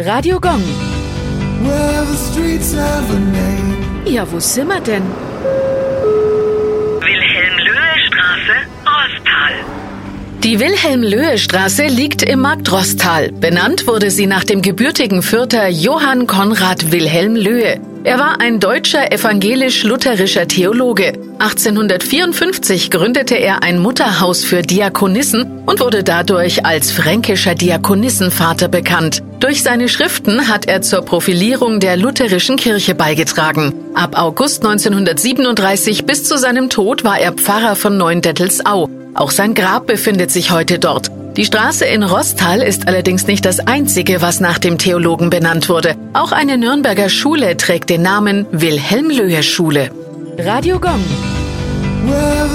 Radio Gong. Ja, wo sind wir denn? Wilhelm-Löhe-Straße, Rostal. Die Wilhelm-Löhe-Straße liegt im Markt Rostal. Benannt wurde sie nach dem gebürtigen Fürther Johann Konrad Wilhelm Löhe. Er war ein deutscher evangelisch-lutherischer Theologe. 1854 gründete er ein Mutterhaus für Diakonissen und wurde dadurch als fränkischer Diakonissenvater bekannt. Durch seine Schriften hat er zur Profilierung der lutherischen Kirche beigetragen. Ab August 1937 bis zu seinem Tod war er Pfarrer von Neundettelsau. Auch sein Grab befindet sich heute dort. Die Straße in Rostal ist allerdings nicht das einzige, was nach dem Theologen benannt wurde. Auch eine Nürnberger Schule trägt den Namen Wilhelm Löhe Schule. Radio Gong. Well,